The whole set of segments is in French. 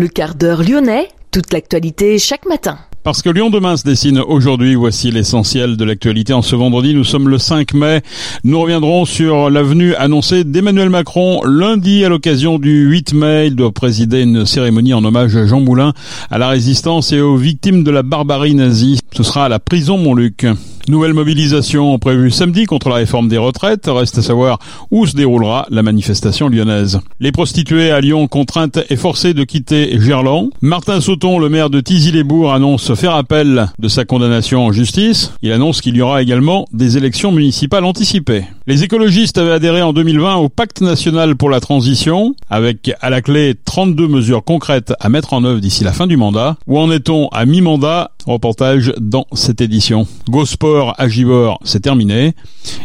Le quart d'heure lyonnais, toute l'actualité chaque matin. Parce que Lyon demain se dessine aujourd'hui, voici l'essentiel de l'actualité. En ce vendredi, nous sommes le 5 mai. Nous reviendrons sur l'avenue annoncée d'Emmanuel Macron lundi à l'occasion du 8 mai. Il doit présider une cérémonie en hommage à Jean Moulin, à la résistance et aux victimes de la barbarie nazie. Ce sera à la prison Montluc. Nouvelle mobilisation prévue samedi contre la réforme des retraites. Reste à savoir où se déroulera la manifestation lyonnaise. Les prostituées à Lyon contraintes et forcées de quitter Gerland. Martin Sauton, le maire de Tizy-les-Bourgs, annonce faire appel de sa condamnation en justice. Il annonce qu'il y aura également des élections municipales anticipées. Les écologistes avaient adhéré en 2020 au pacte national pour la transition, avec à la clé 32 mesures concrètes à mettre en œuvre d'ici la fin du mandat. Où en est-on à mi-mandat Reportage dans cette édition. Gosport à Givor, c'est terminé.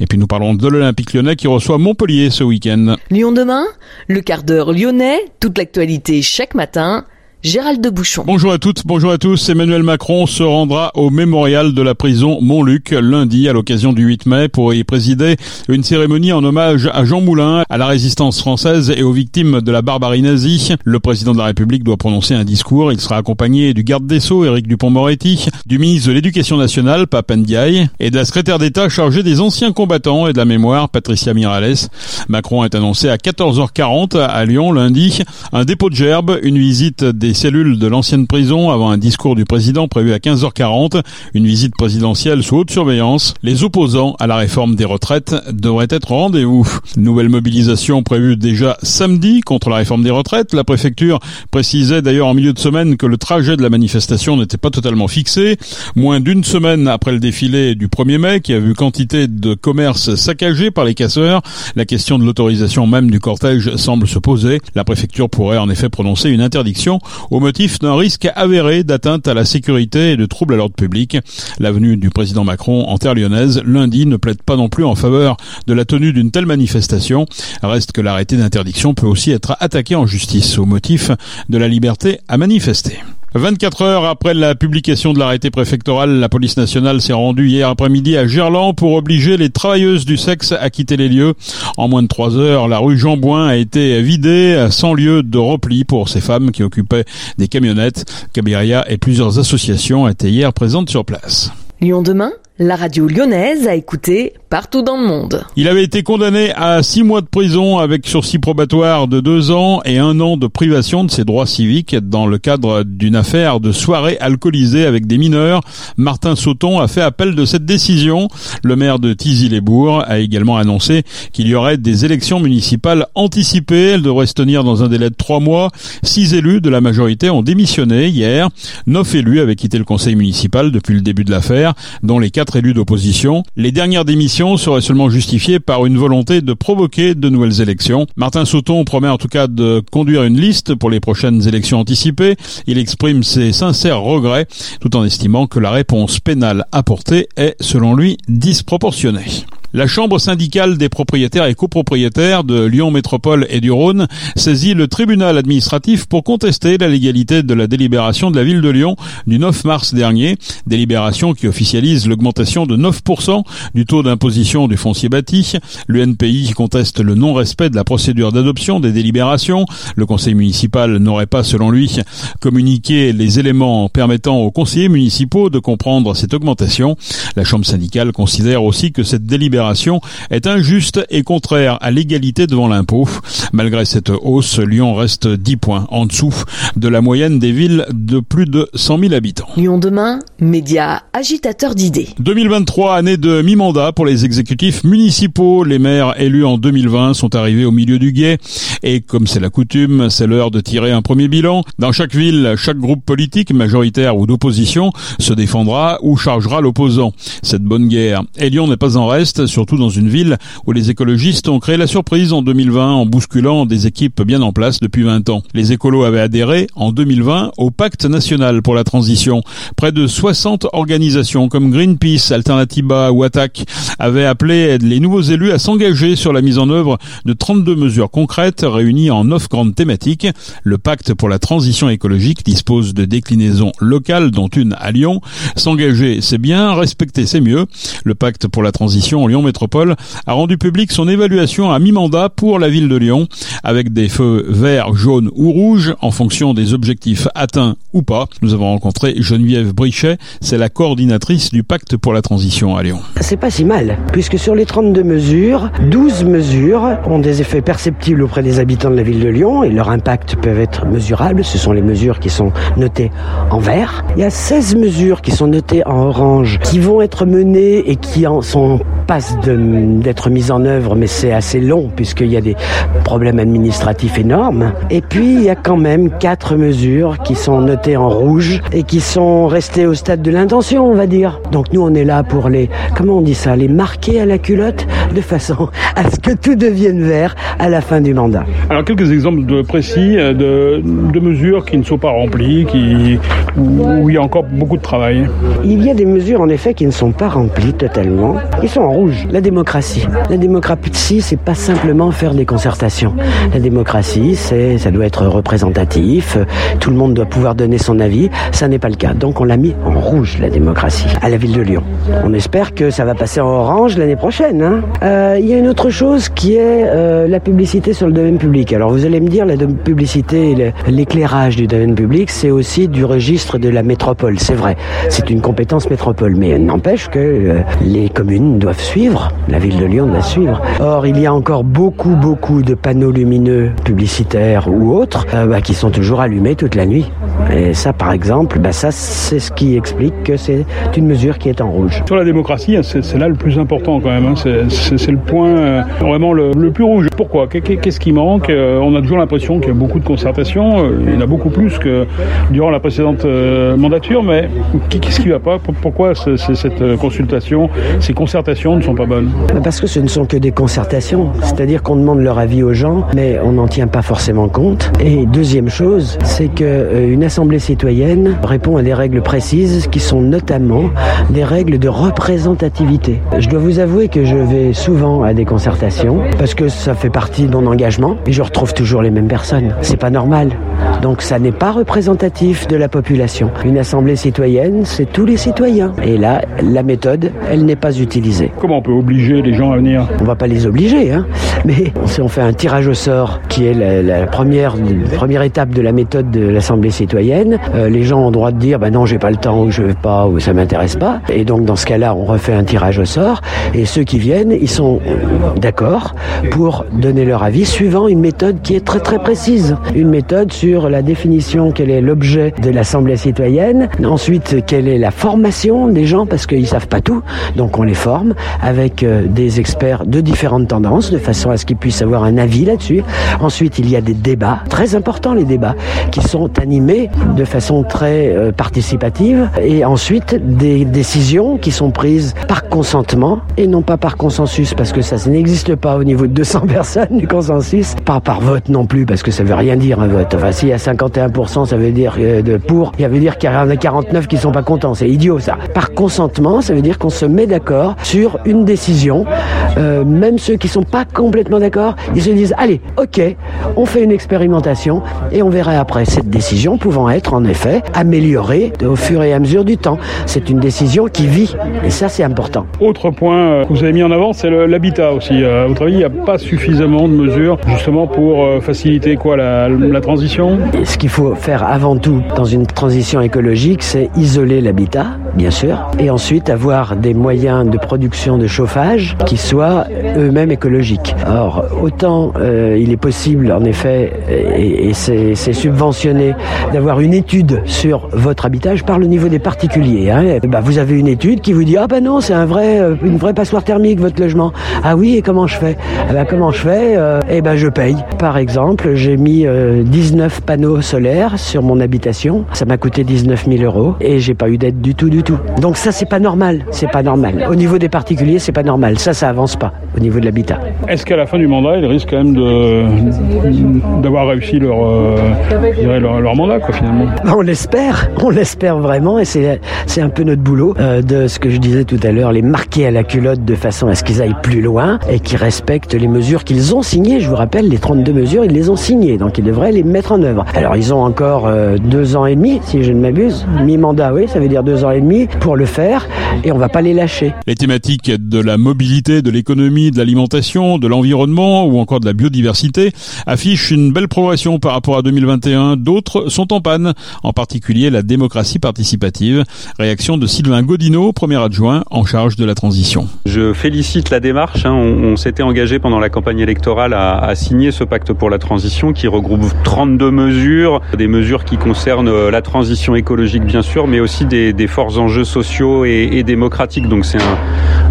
Et puis nous parlons de l'Olympique lyonnais qui reçoit Montpellier ce week-end. Lyon demain, le quart d'heure lyonnais, toute l'actualité chaque matin. Gérald de Bouchon. Bonjour à toutes, bonjour à tous. Emmanuel Macron se rendra au mémorial de la prison Montluc lundi à l'occasion du 8 mai pour y présider une cérémonie en hommage à Jean Moulin, à la résistance française et aux victimes de la barbarie nazie. Le président de la République doit prononcer un discours. Il sera accompagné du garde des Sceaux, Éric Dupont-Moretti, du ministre de l'Éducation nationale, Pape Ndiaye, et de la secrétaire d'État chargée des anciens combattants et de la mémoire, Patricia Mirales. Macron est annoncé à 14h40 à Lyon lundi. Un dépôt de gerbe, une visite des des cellules de l'ancienne prison avant un discours du président prévu à 15h40, une visite présidentielle sous haute surveillance. Les opposants à la réforme des retraites devraient être au rendez-vous. Nouvelle mobilisation prévue déjà samedi contre la réforme des retraites. La préfecture précisait d'ailleurs en milieu de semaine que le trajet de la manifestation n'était pas totalement fixé. Moins d'une semaine après le défilé du 1er mai qui a vu quantité de commerces saccagés par les casseurs, la question de l'autorisation même du cortège semble se poser. La préfecture pourrait en effet prononcer une interdiction au motif d'un risque avéré d'atteinte à la sécurité et de troubles à l'ordre public. L'avenue du président Macron en terre lyonnaise lundi ne plaide pas non plus en faveur de la tenue d'une telle manifestation. Reste que l'arrêté d'interdiction peut aussi être attaqué en justice au motif de la liberté à manifester. 24 heures après la publication de l'arrêté préfectoral, la police nationale s'est rendue hier après-midi à Gerland pour obliger les travailleuses du sexe à quitter les lieux. En moins de trois heures, la rue Jean Bouin a été vidée sans lieu de repli pour ces femmes qui occupaient des camionnettes. Cabiria et plusieurs associations étaient hier présentes sur place. Lyon demain la radio lyonnaise a écouté partout dans le monde. Il avait été condamné à six mois de prison avec sursis probatoire de deux ans et un an de privation de ses droits civiques dans le cadre d'une affaire de soirée alcoolisée avec des mineurs. Martin Sauton a fait appel de cette décision. Le maire de Tizy-les-Bourgs a également annoncé qu'il y aurait des élections municipales anticipées. Elles devraient se tenir dans un délai de trois mois. Six élus de la majorité ont démissionné hier. Neuf élus avaient quitté le conseil municipal depuis le début de l'affaire, dont les quatre élus d'opposition. Les dernières démissions seraient seulement justifiées par une volonté de provoquer de nouvelles élections. Martin Sauton promet en tout cas de conduire une liste pour les prochaines élections anticipées. Il exprime ses sincères regrets tout en estimant que la réponse pénale apportée est, selon lui, disproportionnée. La Chambre syndicale des propriétaires et copropriétaires de Lyon Métropole et du Rhône saisit le tribunal administratif pour contester la légalité de la délibération de la ville de Lyon du 9 mars dernier, délibération qui officialise l'augmentation de 9% du taux d'imposition du foncier bâti. L'UNPI conteste le non-respect de la procédure d'adoption des délibérations. Le conseil municipal n'aurait pas, selon lui, communiqué les éléments permettant aux conseillers municipaux de comprendre cette augmentation. La Chambre syndicale considère aussi que cette délibération est injuste et contraire à l'égalité devant l'impôt. Malgré cette hausse, Lyon reste 10 points en dessous de la moyenne des villes de plus de 100 000 habitants. Lyon demain, média agitateur d'idées. 2023, année de mi-mandat pour les exécutifs municipaux. Les maires élus en 2020 sont arrivés au milieu du guet. Et comme c'est la coutume, c'est l'heure de tirer un premier bilan. Dans chaque ville, chaque groupe politique, majoritaire ou d'opposition, se défendra ou chargera l'opposant. Cette bonne guerre. Et Lyon n'est pas en reste surtout dans une ville où les écologistes ont créé la surprise en 2020 en bousculant des équipes bien en place depuis 20 ans. Les écolos avaient adhéré en 2020 au pacte national pour la transition. Près de 60 organisations comme Greenpeace, Alternativa ou Attac avaient appelé les nouveaux élus à s'engager sur la mise en œuvre de 32 mesures concrètes réunies en 9 grandes thématiques. Le pacte pour la transition écologique dispose de déclinaisons locales dont une à Lyon. S'engager, c'est bien, respecter, c'est mieux. Le pacte pour la transition Lyon Lyon Métropole a rendu public son évaluation à mi-mandat pour la ville de Lyon, avec des feux verts, jaunes ou rouges en fonction des objectifs atteints ou pas. Nous avons rencontré Geneviève Brichet, c'est la coordinatrice du pacte pour la transition à Lyon. C'est pas si mal, puisque sur les 32 mesures, 12 mesures ont des effets perceptibles auprès des habitants de la ville de Lyon et leur impact peuvent être mesurables. Ce sont les mesures qui sont notées en vert. Il y a 16 mesures qui sont notées en orange, qui vont être menées et qui en sont passe d'être mises en œuvre, mais c'est assez long puisqu'il y a des problèmes administratifs énormes. Et puis il y a quand même quatre mesures qui sont notées en rouge et qui sont restées au stade de l'intention, on va dire. Donc nous on est là pour les, comment on dit ça, les marquer à la culotte de façon à ce que tout devienne vert à la fin du mandat. Alors quelques exemples de précis euh, de, de mesures qui ne sont pas remplies, qui, où il y a encore beaucoup de travail. Il y a des mesures en effet qui ne sont pas remplies totalement. Ils sont en rouge. La démocratie. La démocratie, c'est pas simplement faire des concertations. La démocratie, c'est, ça doit être représentatif. Tout le monde doit pouvoir donner son avis. Ça n'est pas le cas. Donc on l'a mis en rouge, la démocratie, à la ville de Lyon. On espère que ça va passer en orange l'année prochaine. Hein. Euh, il y a une autre chose qui est euh, la publicité sur le domaine public. Alors vous allez me dire, la publicité l'éclairage du domaine public, c'est aussi du registre de la métropole. C'est vrai, c'est une compétence métropole. Mais n'empêche que euh, les communes doivent suivre, la ville de Lyon doit suivre. Or, il y a encore beaucoup, beaucoup de panneaux lumineux publicitaires ou autres euh, bah, qui sont toujours allumés toute la nuit. Et ça, par exemple, bah, ça, c'est ce qui explique que c'est une mesure qui est en rouge. Sur la démocratie, hein, c'est là le plus important quand même. Hein. C'est le point euh, vraiment le, plus rouge. Pourquoi? Qu'est-ce qui manque? Euh, On a toujours l'impression qu'il y a beaucoup de concertations. Il y en a beaucoup plus que durant la précédente mandature. Mais qu'est-ce qui ne va pas? Pourquoi cette consultation, ces concertations ne sont bonnes Parce que ce ne sont que des concertations. C'est-à-dire qu'on demande leur avis aux gens, mais on n'en tient pas forcément compte. Et deuxième chose, c'est qu'une assemblée citoyenne répond à des règles précises qui sont notamment des règles de représentativité. Je dois vous avouer que je vais souvent à des concertations parce que ça fait partie de mon engagement et je retrouve toujours les mêmes personnes. C'est pas normal. Donc ça n'est pas représentatif de la population. Une assemblée citoyenne, c'est tous les citoyens. Et là, la méthode, elle n'est pas utilisée. Comment on peut obliger les gens à venir? On va pas les obliger, hein. Mais si on fait un tirage au sort, qui est la, première, première étape de la méthode de l'assemblée citoyenne, euh, les gens ont le droit de dire, bah non, j'ai pas le temps, ou je vais pas, ou ça m'intéresse pas. Et donc dans ce cas-là, on refait un tirage au sort. Et ceux qui viennent, ils sont d'accord pour donner leur avis suivant une méthode qui est très très précise. Une méthode sur la définition, quel est l'objet de l'Assemblée citoyenne, ensuite quelle est la formation des gens, parce qu'ils savent pas tout, donc on les forme avec euh, des experts de différentes tendances, de façon à ce qu'ils puissent avoir un avis là-dessus. Ensuite, il y a des débats, très importants les débats, qui sont animés de façon très euh, participative, et ensuite des décisions qui sont prises par consentement et non pas par consensus, parce que ça, ça n'existe pas au niveau de 200 personnes du consensus, pas par vote non plus, parce que ça veut rien dire un vote. Enfin, si 51%, ça veut dire euh, de pour, il veut dire qu'il y en a 49 qui sont pas contents. C'est idiot ça. Par consentement, ça veut dire qu'on se met d'accord sur une décision. Euh, même ceux qui sont pas complètement d'accord, ils se disent allez, ok, on fait une expérimentation et on verra après cette décision pouvant être en effet améliorée au fur et à mesure du temps. C'est une décision qui vit et ça c'est important. Autre point euh, que vous avez mis en avant, c'est l'habitat aussi. À votre avis, il n'y a pas suffisamment de mesures justement pour faciliter quoi la transition? Ce qu'il faut faire avant tout dans une transition écologique, c'est isoler l'habitat, bien sûr, et ensuite avoir des moyens de production de chauffage qui soient eux-mêmes écologiques. Or, autant euh, il est possible, en effet, et, c'est subventionné, d'avoir une étude sur votre habitat. Je parle au niveau des particuliers. Hein. Bah, vous avez une étude qui vous dit ah ben non, c'est un vrai, euh, une vraie passoire thermique votre logement. Ah oui, et comment je fais? Eh ben, comment je fais? Euh, Eh ben je paye. Par exemple, j'ai mis 19 panneaux solaire sur mon habitation. Ça m'a coûté 19 000 euros et j'ai pas eu d'aide du tout, du tout. Donc ça, c'est pas normal. C'est pas normal. Au niveau des particuliers, c'est pas normal. Ça, ça avance pas au niveau de l'habitat. Est-ce qu'à la fin du mandat, ils risquent quand même de d'avoir réussi leur, euh, leur, mandat, quoi, finalement? On l'espère. On l'espère vraiment et c'est c'est un peu notre boulot euh, de ce que je disais tout à l'heure, les marquer à la culotte de façon à ce qu'ils aillent plus loin et qu'ils respectent les mesures qu'ils ont signées. Je vous rappelle, les 32 mesures, ils les ont signées, donc ils devraient les mettre en œuvre. Alors ils ont encore euh, deux ans et demi, si je ne m'abuse, mi-mandat, oui, ça veut dire deux ans et demi pour le faire et on va pas les lâcher. Les thématiques de la mobilité, de l'économie, de l'alimentation, de l'environnement ou encore de la biodiversité affichent une belle progression par rapport à 2021. D'autres sont en panne, en particulier la démocratie participative. Réaction de Sylvain Godineau, premier adjoint en charge de la transition. Je félicite la démarche. Hein. On, s'était engagé pendant la campagne électorale à, à, signer ce pacte pour la transition qui regroupe 32 mesures, des mesures qui concernent la transition écologique bien sûr, mais aussi des, des forts enjeux sociaux et, et démocratiques. Donc c'est un,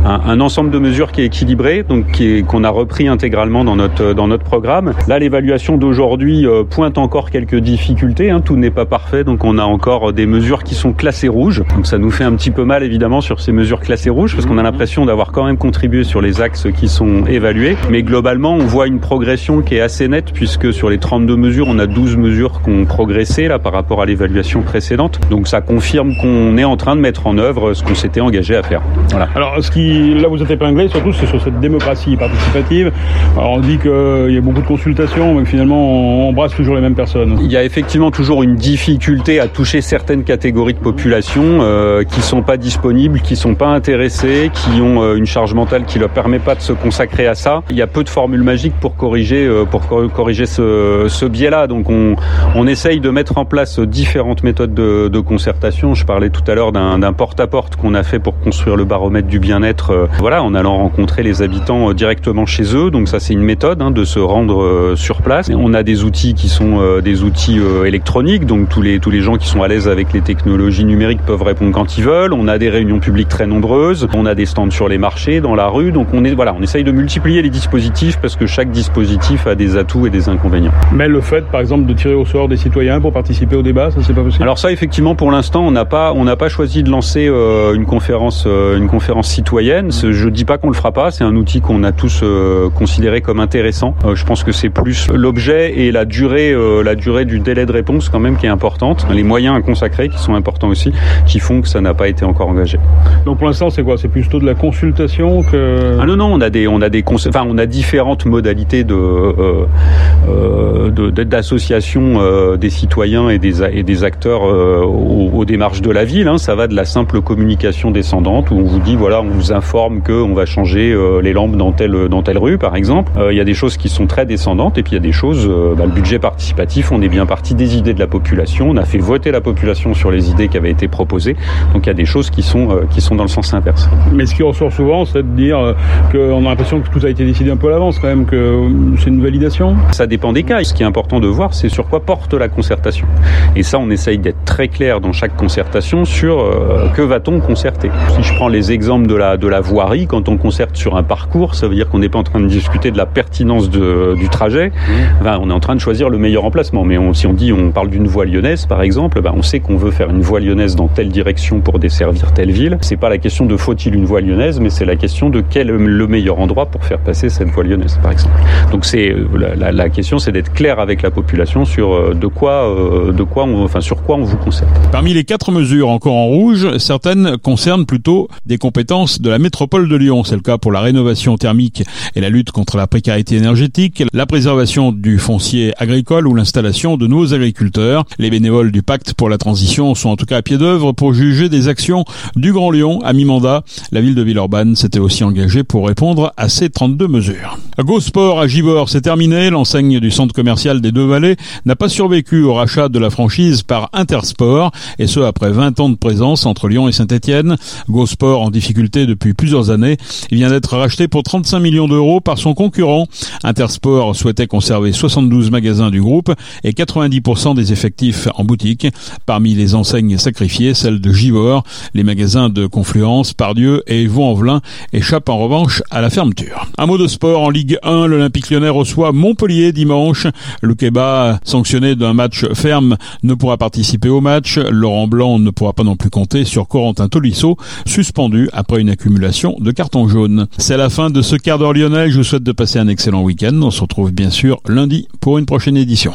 un, un, ensemble de mesures qui est équilibré, donc qu'on a repris intégralement dans notre dans notre programme. Là, l'évaluation d'aujourd'hui euh, pointe encore quelques difficultés. Hein. Tout n'est pas parfait, donc on a encore des mesures qui sont classées rouges. Donc ça nous fait un petit peu mal évidemment sur ces mesures classées rouges parce qu'on a l'impression d'avoir quand même contribué sur les axes qui sont évalués. Mais globalement, on voit une progression qui est assez nette puisque sur les 32 mesures, on a 12 mesures qui ont progressé là par rapport à l'évaluation précédente. Donc ça confirme qu'on est en train de mettre en œuvre ce qu'on s'était engagé à faire. Voilà. Alors ce qui là vous êtes épinglé surtout c'est sur cette démocratie participative. Alors on dit qu'il y a beaucoup de consultations, mais finalement on brasse toujours les mêmes personnes. Il y a effectivement toujours une difficulté à toucher certaines catégories de population euh, qui sont pas disponibles, qui sont pas intéressées, qui ont euh, une charge mentale qui leur permet pas de se consacrer à ça. Il y a peu de formules magiques pour corriger euh, pour corriger ce, ce biais-là. Donc on, on essaye de mettre en place différentes méthodes de, concertation. Je parlais tout à l'heure d'un porte-à-porte qu'on a fait pour construire le baromètre du bien-être. Euh, voilà, en allant rencontrer les habitants euh, directement chez eux. Donc ça c'est une méthode hein, de se rendre euh, sur place. On a des outils qui sont des outils électroniques. Donc tous les tous les gens qui sont à l'aise avec les technologies numériques peuvent répondre quand ils veulent. On a des réunions publiques très nombreuses. On a des stands sur les marchés, dans la rue. Donc on est voilà, on essaye de multiplier les dispositifs parce que chaque dispositif a des atouts et des inconvénients. Mais le fait, par exemple, de tirer au sort des citoyens pour participer au débat, ça c'est pas possible? Alors ça, effectivement, pour l'instant, on n'a pas on n'a pas choisi de lancer euh, une conférence euh, une conférence citoyenne. Je dis pas qu'on le fera pas. C'est un outil qu'on a tous euh, considéré comme intéressant. Je pense que c'est plus l'objet et la durée la durée du délai de réponse quand même qui est importante. Les moyens à consacrer qui sont importants aussi, qui font que ça n'a pas été encore engagé. Donc pour l'instant, c'est quoi? C'est plutôt de la consultation que Ah non non, on a des on a des enfin on a différentes modalités de d'association euh, des citoyens et des, et des acteurs euh, aux, aux, démarches de la ville. Hein. Ça va de la simple communication descendante où on vous dit voilà, on vous informe qu'on va changer euh, les lampes dans telle, dans telle rue, par exemple. Il y a des choses qui sont très descendantes et puis il y a des choses, bah, le budget participatif, on est bien parti des idées de la population. On a fait voter la population sur les idées qui avaient été proposées. Donc il y a des choses qui sont, qui sont dans le sens inverse. Mais ce qui ressort souvent, c'est de dire qu'on a l'impression que tout a été décidé un peu à l'avance quand même, que c'est une validation. Ça dépend des cas. Ce qui est important de voir, c'est sur quoi porte la concertation. Et ça, on essaye d'être très clair dans chaque concertation sur euh, que va-t-on concerter. Si je prends les exemples de la, de la voirie, quand on concerte sur un parcours, ça veut dire qu'on n'est pas en train de discuter de la pertinence de, du trajet. Enfin, on est en train de choisir le meilleur emplacement. Mais on, si on dit, on parle d'une voie lyonnaise, par exemple, ben, on sait qu'on veut faire une voie lyonnaise dans telle direction pour desservir telle ville. C'est pas la question de faut-il une voie lyonnaise, mais c'est la question de quel est le meilleur endroit pour faire passer cette voie lyonnaise, par exemple. Donc c'est la, la, la question, c'est d'être clair avec la population sur euh, de quoi, euh, de quoi, on, enfin sur quoi on vous concerne. Parmi les quatre mesures encore en rouge, certaines concernent plutôt des compétences de la métropole de Lyon. C'est le cas pour la rénovation thermique et la lutte contre la précarité énergétique, la préservation du foncier agricole ou l'installation de nouveaux agriculteurs. Les bénévoles du pacte pour la transition sont en tout cas à pied d'œuvre pour juger des actions du Grand Lyon à mi-mandat. La ville de Villeurbanne s'était aussi engagée pour répondre à ces 32 mesures. Go Sport à Givor, c'est terminé. L'enseigne du centre commercial des Deux-Vallées n'a pas survécu au rachat de la franchise par Intersport, et ce après 20 ans de présence entre Lyon et Saint-Etienne. GoSport en difficulté depuis plusieurs années, il vient d'être racheté pour 35 millions d'euros par son concurrent. Intersport souhaitait conserver 72 magasins du groupe et 90% des effectifs en boutique. Parmi les enseignes sacrifiées, celle de Givor, les magasins de Confluence, Pardieu et Vaux-en-Velin échappent en revanche à la fermeture. Un mot de sport en Ligue 1, l'Olympique lyonnais reçoit Montpellier dimanche. Le sanctionné d'un match ferme, ne pourra participer au match. Laurent Blanc ne pourra pas non plus compter sur Corentin Tolisso, suspendu après une accumulation de cartons jaunes. C'est la fin de ce quart d'heure lyonnais. Je vous souhaite de passer un excellent week-end. On se retrouve bien sûr lundi pour une prochaine édition.